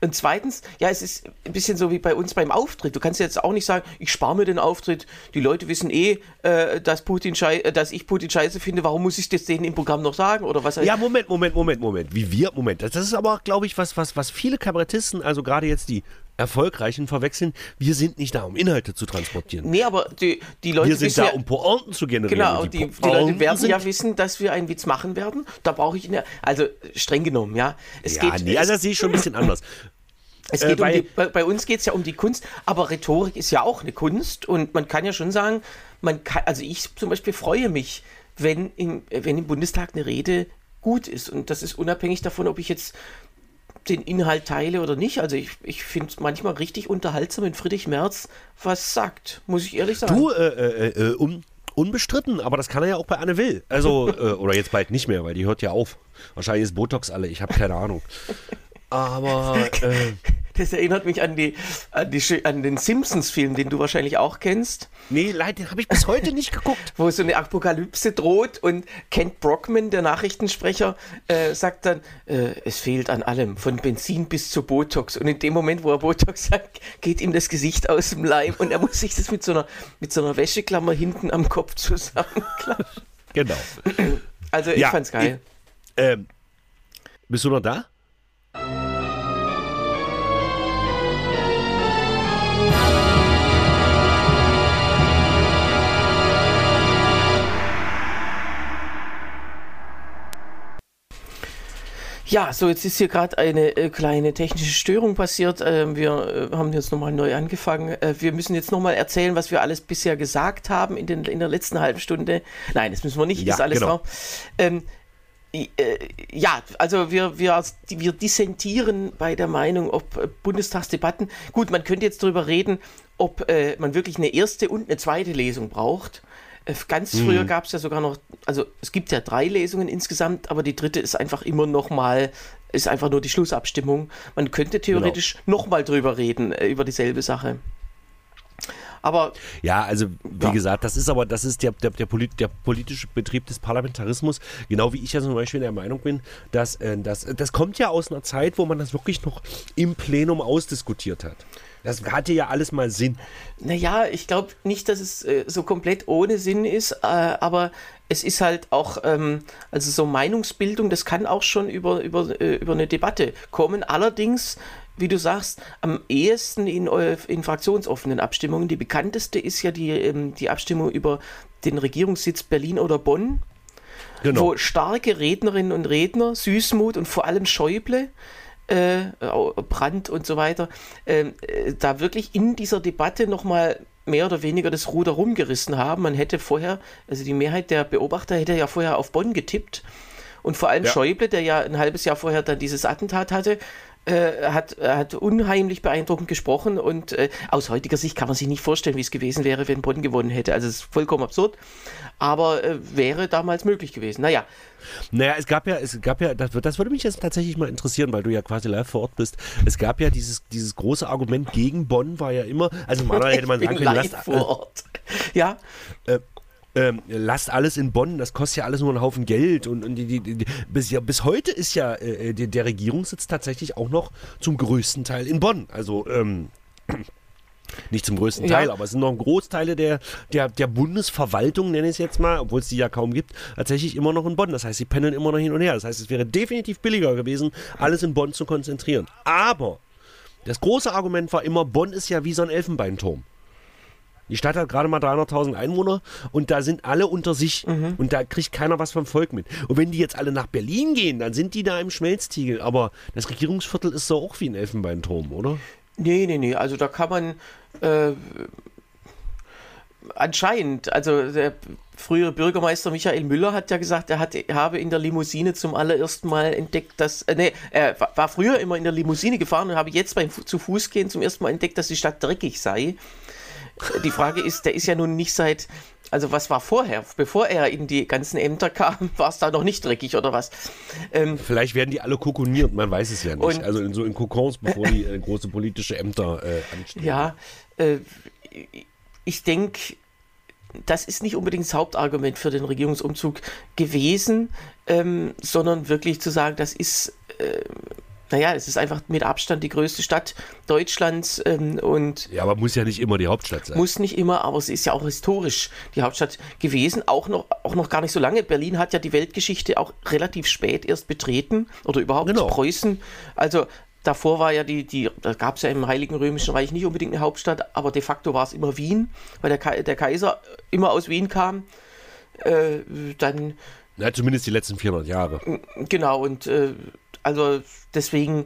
Und zweitens, ja, es ist ein bisschen so wie bei uns beim Auftritt. Du kannst jetzt auch nicht sagen, ich spare mir den Auftritt. Die Leute wissen eh, äh, dass, Putin äh, dass ich Putin scheiße finde. Warum muss ich das denen im Programm noch sagen? Oder was? Ja, Moment, Moment, Moment, Moment. Wie wir, Moment. Das ist aber, glaube ich, was, was, was viele Kabarettisten, also gerade jetzt die Erfolgreichen, verwechseln. Wir sind nicht da, um Inhalte zu transportieren. Nee, aber die, die Leute Wir sind wissen da, ja, um Pointen zu generieren. Genau, Und die, die, Pointen Leute werden sind ja wissen, dass wir einen Witz machen werden. Da brauche ich eine, also streng genommen, ja. Es ja, geht, nee, also das sehe ich schon ein bisschen anders. Es Äh, geht um die, bei, bei uns geht es ja um die Kunst, aber Rhetorik ist ja auch eine Kunst und man kann ja schon sagen, man kann, also ich zum Beispiel freue mich, wenn im, wenn im Bundestag eine Rede gut ist und das ist unabhängig davon, ob ich jetzt den Inhalt teile oder nicht. Also ich, ich finde es manchmal richtig unterhaltsam, wenn Friedrich Merz was sagt, muss ich ehrlich sagen. Du, äh, äh, äh, un, unbestritten, aber das kann er ja auch bei Anne Will. Also, <laughs> äh, oder jetzt bald nicht mehr, weil die hört ja auf. Wahrscheinlich ist Botox alle, ich habe keine Ahnung. Aber, <laughs> äh, Das erinnert mich an, die, an, die, an den Simpsons-Film, den du wahrscheinlich auch kennst. nee, leider, den habe ich bis heute nicht geguckt. wo so eine Apokalypse droht und Kent Brockman, der Nachrichtensprecher, äh, sagt dann, äh, es fehlt an allem, von Benzin bis zu Botox. Und in dem Moment, wo er Botox sagt, geht ihm das Gesicht aus dem Leim und er muss sich das mit so einer, mit so einer Wäscheklammer hinten am Kopf zusammenklatschen. Genau. Also ich Ja, fand's geil. Ähm, bist du noch da? Ja, so jetzt ist hier gerade eine äh, kleine technische Störung passiert. Ähm, wir äh, haben jetzt nochmal neu angefangen. Äh, wir müssen jetzt nochmal erzählen, was wir alles bisher gesagt haben in, den, in der letzten halben Stunde. Nein, das müssen wir nicht, Ja, ist alles genau. drauf. Ähm, äh, ja, also wir, wir, wir dissentieren bei der Meinung, ob äh, Bundestagsdebatten, gut, man könnte jetzt darüber reden, ob äh, man wirklich eine erste und eine zweite Lesung braucht. Äh, Ganz Mhm. früher gab es ja sogar noch, also es gibt ja drei Lesungen insgesamt, aber die dritte ist einfach immer noch mal, ist einfach nur die Schlussabstimmung. Man könnte theoretisch noch mal drüber reden, äh, über dieselbe Sache. Aber Ja, also wie Ja. gesagt, das ist aber, das ist der, der, der, polit, der politische Betrieb des Parlamentarismus, genau wie ich ja zum Beispiel der Meinung bin, dass äh, das, das kommt ja aus einer Zeit, wo man das wirklich noch im Plenum ausdiskutiert hat. Das hatte ja alles mal Sinn. Naja, ich glaube nicht, dass es äh, so komplett ohne Sinn ist, äh, aber es ist halt auch, ähm, also so Meinungsbildung, das kann auch schon über, über, äh, über eine Debatte kommen. Allerdings wie du sagst, am ehesten in, in fraktionsoffenen Abstimmungen. Die bekannteste ist ja die, ähm, die Abstimmung über den Regierungssitz Berlin oder Bonn, genau. wo starke Rednerinnen und Redner, Süßmut und vor allem Schäuble, äh, Brandt und so weiter, äh, da wirklich in dieser Debatte nochmal mehr oder weniger das Ruder rumgerissen haben. Man hätte vorher, also die Mehrheit der Beobachter hätte ja vorher auf Bonn getippt. Und vor allem ja. Schäuble, der ja ein halbes Jahr vorher dann dieses Attentat hatte, äh, hat, hat unheimlich beeindruckend gesprochen und äh, aus heutiger Sicht kann man sich nicht vorstellen, wie es gewesen wäre, wenn Bonn gewonnen hätte. Also es ist vollkommen absurd, aber äh, wäre damals möglich gewesen. Naja. Naja, es gab ja, es gab ja, das, das, würde mich jetzt tatsächlich mal interessieren, weil du ja quasi live vor Ort bist. Es gab ja dieses, dieses große Argument gegen Bonn war ja immer, also normalerweise hätte man <laughs> sagen können, lasst, vor Ort. Ja. Äh, ähm, lasst alles in Bonn, das kostet ja alles nur einen Haufen Geld und, und die, die, die, bis, ja, bis heute ist ja äh, der, der Regierungssitz tatsächlich auch noch zum größten Teil in Bonn. Also ähm, <clears throat> nicht zum größten Teil, ja. aber es sind noch Großteile der, der, der Bundesverwaltung, nenne ich es jetzt mal, obwohl es die ja kaum gibt, tatsächlich immer noch in Bonn. Das heißt, sie pendeln immer noch hin und her. Das heißt, es wäre definitiv billiger gewesen, alles in Bonn zu konzentrieren. Aber das große Argument war immer, Bonn ist ja wie so ein Elfenbeinturm. Die Stadt hat gerade mal 300.000 Einwohner und da sind alle unter sich mhm. und da kriegt keiner was vom Volk mit. Und wenn die jetzt alle nach Berlin gehen, dann sind die da im Schmelztiegel. Aber das Regierungsviertel ist so auch wie ein Elfenbeinturm, oder? Nee, nee, nee. Also da kann man äh, anscheinend, also der frühere Bürgermeister Michael Müller hat ja gesagt, er hat, habe in der Limousine zum allerersten Mal entdeckt, dass, äh, nee, er war früher immer in der Limousine gefahren und habe jetzt beim zu Fuß gehen zum ersten Mal entdeckt, dass die Stadt dreckig sei. Die Frage ist, der ist ja nun nicht seit, also was war vorher? Bevor er in die ganzen Ämter kam, <laughs> war es da noch nicht dreckig oder was? Ähm, Vielleicht werden die alle kokoniert, man weiß es ja nicht. Und, also in, so in Kokons, bevor die äh, große politische Ämter äh, anstehen. Ja, äh, ich denke, das ist nicht unbedingt das Hauptargument für den Regierungsumzug gewesen, ähm, sondern wirklich zu sagen, das ist äh, naja, es ist einfach mit Abstand die größte Stadt Deutschlands ähm, und. Ja, aber muss ja nicht immer die Hauptstadt sein. Muss nicht immer, aber sie ist ja auch historisch die Hauptstadt gewesen, auch noch, auch noch gar nicht so lange. Berlin hat ja die Weltgeschichte auch relativ spät erst betreten oder überhaupt genau. Preußen. Also davor war ja die, die da gab es ja im Heiligen Römischen Reich nicht unbedingt eine Hauptstadt, aber de facto war es immer Wien, weil der, der Kaiser immer aus Wien kam. Äh, dann. Ja, zumindest die letzten 400 Jahre. Genau, und äh, also deswegen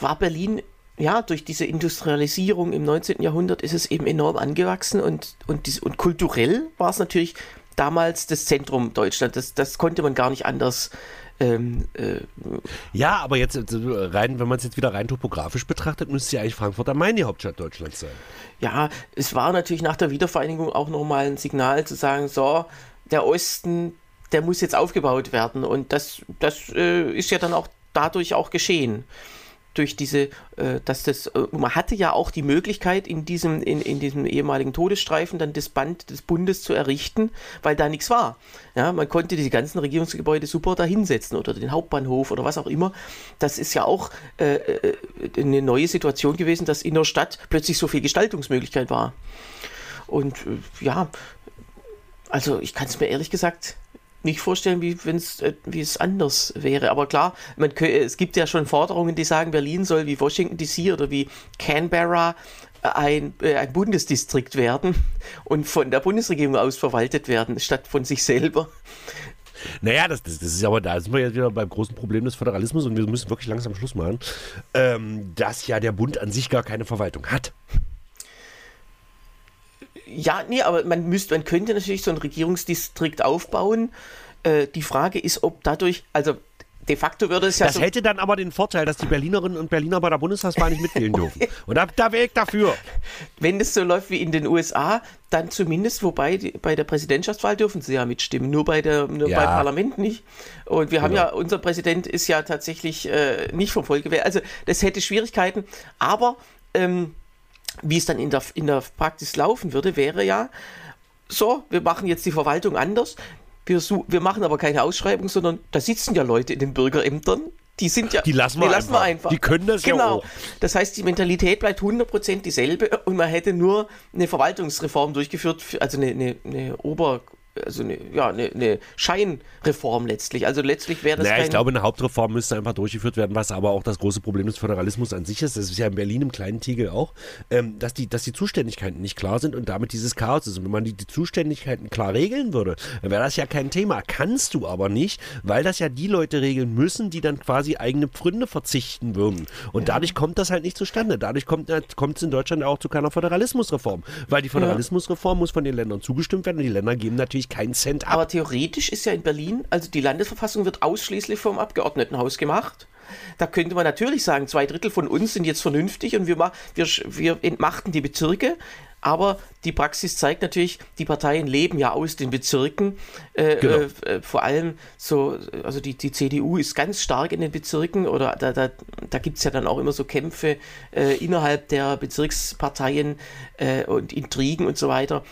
war Berlin ja, durch diese Industrialisierung im 19. Jahrhundert ist es eben enorm angewachsen und, und, dies, und kulturell war es natürlich damals das Zentrum Deutschlands. Das, das konnte man gar nicht anders. Ähm, äh, ja, aber jetzt rein, wenn man es jetzt wieder rein topografisch betrachtet, müsste ja eigentlich Frankfurt am Main die Hauptstadt Deutschlands sein. Ja, es war natürlich nach der Wiedervereinigung auch nochmal ein Signal zu sagen, so, der Osten, der muss jetzt aufgebaut werden. Und das, das äh, ist ja dann auch dadurch auch geschehen. Durch diese, äh, dass das, äh, man hatte ja auch die Möglichkeit, in diesem, in, in diesem ehemaligen Todesstreifen dann das Band des Bundes zu errichten, weil da nichts war. Ja, man konnte diese ganzen Regierungsgebäude super da hinsetzen oder den Hauptbahnhof oder was auch immer. Das ist ja auch äh, äh eine neue Situation gewesen, dass in der Stadt plötzlich so viel Gestaltungsmöglichkeit war. Und äh, ja, also ich kann es mir ehrlich gesagt nicht vorstellen, äh, wie es anders wäre. Aber klar, man, es gibt ja schon Forderungen, die sagen, Berlin soll wie Washington DC oder wie Canberra ein, äh, ein Bundesdistrikt werden <laughs> und von der Bundesregierung aus verwaltet werden, statt von sich selber. Naja, das, das, das ist aber, da sind wir jetzt wieder beim großen Problem des Föderalismus und wir müssen wirklich langsam Schluss machen, ähm, dass ja der Bund an sich gar keine Verwaltung hat. Ja, nee, aber man müsste, man könnte natürlich so ein Regierungsdistrikt aufbauen. Äh, die Frage ist, ob dadurch, also de facto würde es ja. Das so hätte dann aber den Vorteil, dass die Berlinerinnen und Berliner bei der Bundestagswahl nicht mitwählen <laughs> dürfen. Und da, da wäre ich dafür. Wenn das so läuft wie in den USA, dann zumindest, wobei die, bei der Präsidentschaftswahl dürfen sie ja mitstimmen, nur bei der nur ja. beim Parlament nicht. Und wir genau. haben ja, unser Präsident ist ja tatsächlich äh, nicht vom Volk gewählt. Also das hätte Schwierigkeiten, aber ähm, wie es dann in der, in der Praxis laufen würde, wäre ja so, wir machen jetzt die Verwaltung anders. Wir, wir machen aber keine Ausschreibung, sondern da sitzen ja Leute in den Bürgerämtern, die sind ja. Die lassen wir, die lassen einfach. wir einfach. Die können das genau. ja auch. Das heißt, die Mentalität bleibt 100% dieselbe und man hätte nur eine Verwaltungsreform durchgeführt, also eine, eine, eine Ober, also eine, ja, eine, eine Scheinreform letztlich. Also letztlich wäre das Naja, ich glaube, eine Hauptreform müsste einfach durchgeführt werden, was aber auch das große Problem des Föderalismus an sich ist. Das ist ja in Berlin im kleinen Tegel auch, ähm, dass, die, dass die Zuständigkeiten nicht klar sind und damit dieses Chaos ist. Und wenn man die, die Zuständigkeiten klar regeln würde, dann wäre das ja kein Thema. Kannst du aber nicht, weil das ja die Leute regeln müssen, die dann quasi eigene Pfründe verzichten würden. Und dadurch kommt das halt nicht zustande. Dadurch kommt es in Deutschland auch zu keiner Föderalismusreform. Weil die Föderalismusreform muss von den Ländern zugestimmt werden und die Länder geben natürlich keinen Cent ab. Aber theoretisch ist ja in Berlin, also die Landesverfassung wird ausschließlich vom Abgeordnetenhaus gemacht. Da könnte man natürlich sagen, zwei Drittel von uns sind jetzt vernünftig und wir, wir, wir entmachten die Bezirke. Aber die Praxis zeigt natürlich, die Parteien leben ja aus den Bezirken. Äh, Genau. äh, vor allem so, also die, die CDU ist ganz stark in den Bezirken oder da, da, da gibt es ja dann auch immer so Kämpfe äh, innerhalb der Bezirksparteien äh, und Intrigen und so weiter.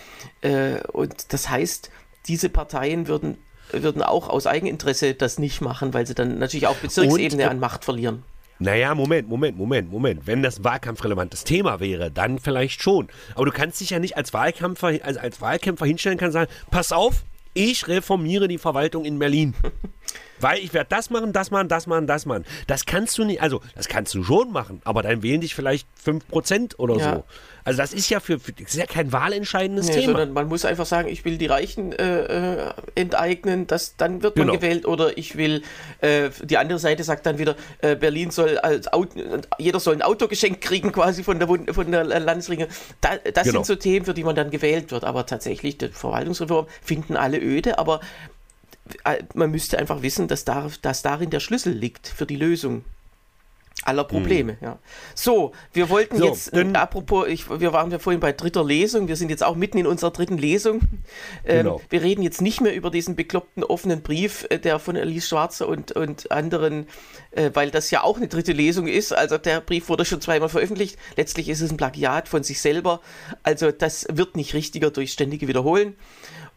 Äh, und das heißt, diese Parteien würden, würden auch aus Eigeninteresse das nicht machen, weil sie dann natürlich auch Bezirksebene Und- an Macht verlieren. Naja, Moment, Moment, Moment, Moment. Wenn das wahlkampfrelevantes Thema wäre, dann vielleicht schon. Aber du kannst dich ja nicht als Wahlkämpfer, als, als Wahlkämpfer hinstellen und sagen, pass auf, ich reformiere die Verwaltung in Berlin. Weil ich werde das machen, das machen, das machen, das machen. Das kannst du nicht, also das kannst du schon machen, aber dann wählen dich vielleicht 5% oder Ja. so. Also das ist ja für, für ist ja kein wahlentscheidendes Nee, Thema. sondern man muss einfach sagen, ich will die Reichen äh, äh, enteignen, das, dann wird man Genau. gewählt. Oder ich will, äh, die andere Seite sagt dann wieder, äh, Berlin soll als Auto, jeder soll ein Auto geschenkt kriegen quasi von der, von der Landesregierung. Da, das Genau. sind so Themen, für die man dann gewählt wird. Aber tatsächlich, die Verwaltungsreform finden alle öde, aber man müsste einfach wissen, dass, da, dass darin der Schlüssel liegt für die Lösung aller Probleme. Ja. So, wir wollten So, jetzt, äh, apropos, ich, wir waren ja vorhin bei dritter Lesung, wir sind jetzt auch mitten in unserer dritten Lesung. Ähm, Genau. Wir reden jetzt nicht mehr über diesen bekloppten offenen Brief, äh, der von Alice Schwarzer und, und anderen, äh, weil das ja auch eine dritte Lesung ist. Also der Brief wurde schon zweimal veröffentlicht. Letztlich ist es ein Plagiat von sich selber. Also das wird nicht richtiger durch ständige Wiederholen.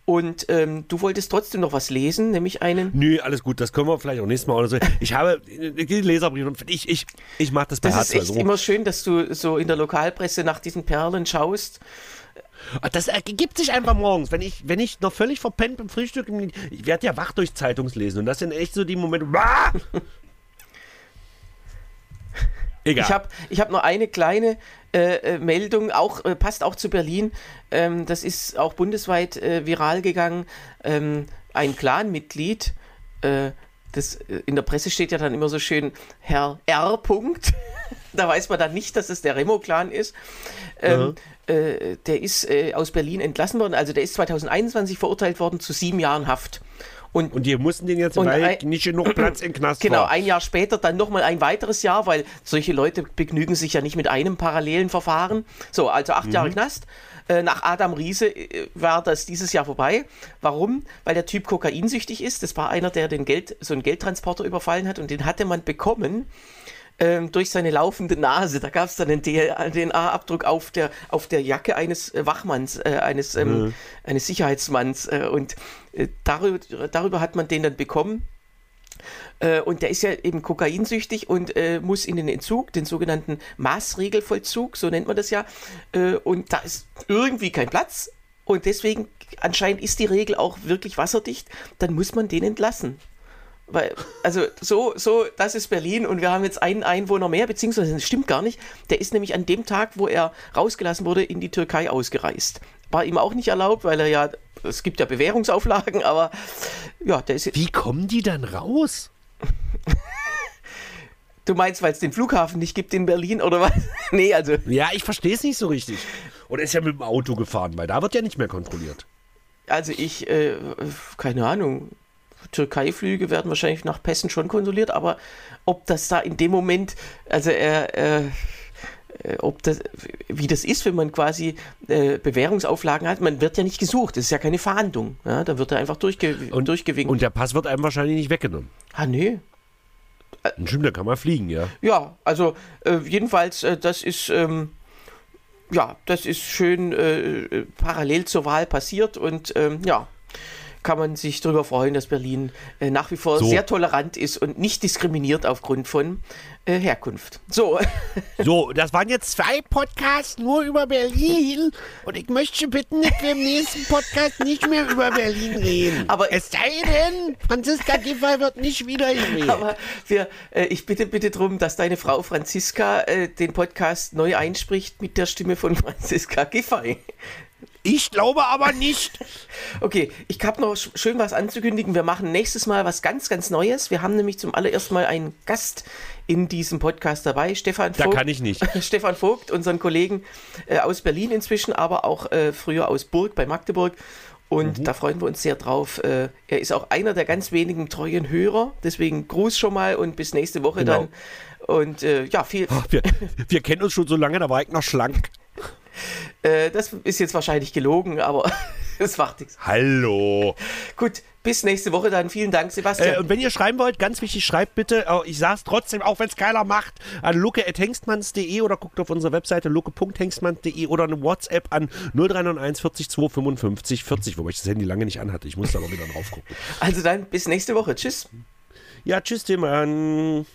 Und ähm, du wolltest trotzdem noch was lesen, nämlich einen. Nö, alles gut, das können wir vielleicht auch nächstes Mal oder so. Ich habe die Leserbriefe und ich, ich, ich mache das bei Das ist H2 echt immer schön, dass du so in der Lokalpresse nach diesen Perlen schaust. Ah, Das ergibt sich einfach morgens, wenn ich, wenn ich noch völlig verpennt beim Frühstück, ich werde ja wach durch Zeitungslesen und das sind echt so die Momente. <laughs> Egal. Ich habe ich hab noch eine kleine äh, äh, Meldung, auch, äh, passt auch zu Berlin. Ähm, das ist auch bundesweit äh, viral gegangen. Ähm, ein Clanmitglied, äh, das, äh, in der Presse steht ja dann immer so schön Herr R. Punkt. <laughs> da weiß man dann nicht, dass es der Remo-Clan ist. Ähm, äh, der ist äh, aus Berlin entlassen worden. Also der ist 2021 verurteilt worden zu sieben Jahren Haft. Und und die mussten den jetzt, weil ein- nicht genug Platz im Knast Genau, war. ein Jahr später dann nochmal ein weiteres Jahr, weil solche Leute begnügen sich ja nicht mit einem parallelen Verfahren. So, also acht Jahre Knast. Äh, Nach Adam Riese äh, war das dieses Jahr vorbei. Warum? Weil der Typ kokainsüchtig ist. Das war einer, der den Geld, so einen Geldtransporter überfallen hat und den hatte man bekommen ähm, durch seine laufende Nase. Da gab es dann einen DNA-Abdruck auf der, auf der Jacke eines äh, Wachmanns, äh, eines, ähm, eines Sicherheitsmanns. Äh, und äh, darüber, darüber hat man den dann bekommen. Äh, und der ist ja eben kokainsüchtig und äh, muss in den Entzug, den sogenannten Maßregelvollzug, so nennt man das ja. Äh, und da ist irgendwie kein Platz. Und deswegen, anscheinend ist die Regel auch wirklich wasserdicht, dann muss man den entlassen. Weil, also so, so, das ist Berlin und wir haben jetzt einen Einwohner mehr, beziehungsweise das stimmt gar nicht. Der ist nämlich an dem Tag, wo er rausgelassen wurde, in die Türkei ausgereist. War ihm auch nicht erlaubt, weil er ja, es gibt ja Bewährungsauflagen, aber ja, der ist. Wie kommen die dann raus? Du meinst, weil es den Flughafen nicht gibt in Berlin oder was? <laughs> nee, also. Ja, ich verstehe es nicht so richtig. Oder ist ja mit dem Auto gefahren, weil da wird ja nicht mehr kontrolliert. Also ich, äh, keine Ahnung. Türkei-Flüge werden wahrscheinlich nach Pässen schon kontrolliert, aber ob das da in dem Moment, also er, äh, äh, ob das, wie das ist, wenn man quasi äh, Bewährungsauflagen hat, man wird ja nicht gesucht, das ist ja keine Fahndung. Ja, da wird er einfach durchge Und, durchgewinkt. und der Pass wird einem wahrscheinlich nicht weggenommen. ah, nee. Stimmt, da kann man fliegen, ja. Ja, also äh, jedenfalls, äh, das ist, ähm, ja, das ist schön äh, äh, parallel zur Wahl passiert und ähm, ja, kann man sich darüber freuen, dass Berlin äh, nach wie vor So. sehr tolerant ist und nicht diskriminiert aufgrund von äh, Herkunft. So, So, das waren jetzt zwei Podcasts nur über Berlin. Und ich möchte bitten, dass wir im nächsten Podcast nicht mehr über Berlin reden. Aber- es sei denn, Franziska Giffey wird nicht wieder gewählt. aber wir, äh, ich bitte bitte darum, dass deine Frau Franziska äh, den Podcast neu einspricht mit der Stimme von <laughs> Franziska Giffey. Ich glaube aber nicht. <laughs> Okay, ich habe noch sch- schön was anzukündigen. Wir machen nächstes Mal was ganz, ganz Neues. Wir haben nämlich zum allerersten Mal einen Gast in diesem Podcast dabei, Stefan Da Vogt. kann ich nicht. <laughs> Stefan Vogt, unseren Kollegen äh, aus Berlin inzwischen, aber auch äh, früher aus Burg bei Magdeburg. Und Mhm. da freuen wir uns sehr drauf. Äh, er ist auch einer der ganz wenigen treuen Hörer. Deswegen Gruß schon mal und bis nächste Woche Genau. dann. Und ja, viel. Wir, wir kennen uns schon so lange, da war ich noch schlank. Äh, das ist jetzt wahrscheinlich gelogen, aber <laughs> es macht nichts. Hallo. Gut, bis nächste Woche dann. Vielen Dank, Sebastian. Äh, und wenn ihr schreiben wollt, ganz wichtig, schreibt bitte, äh, ich sag's trotzdem, auch wenn es keiner macht, an luke.hengstmanns.de oder guckt auf unserer Webseite luke.hengstmanns.de oder eine WhatsApp an 0391 40 2 55 40, wobei ich das Handy lange nicht anhatte. Ich muss da mal wieder drauf gucken. Also dann bis nächste Woche. Tschüss. Ja, tschüss, Timon.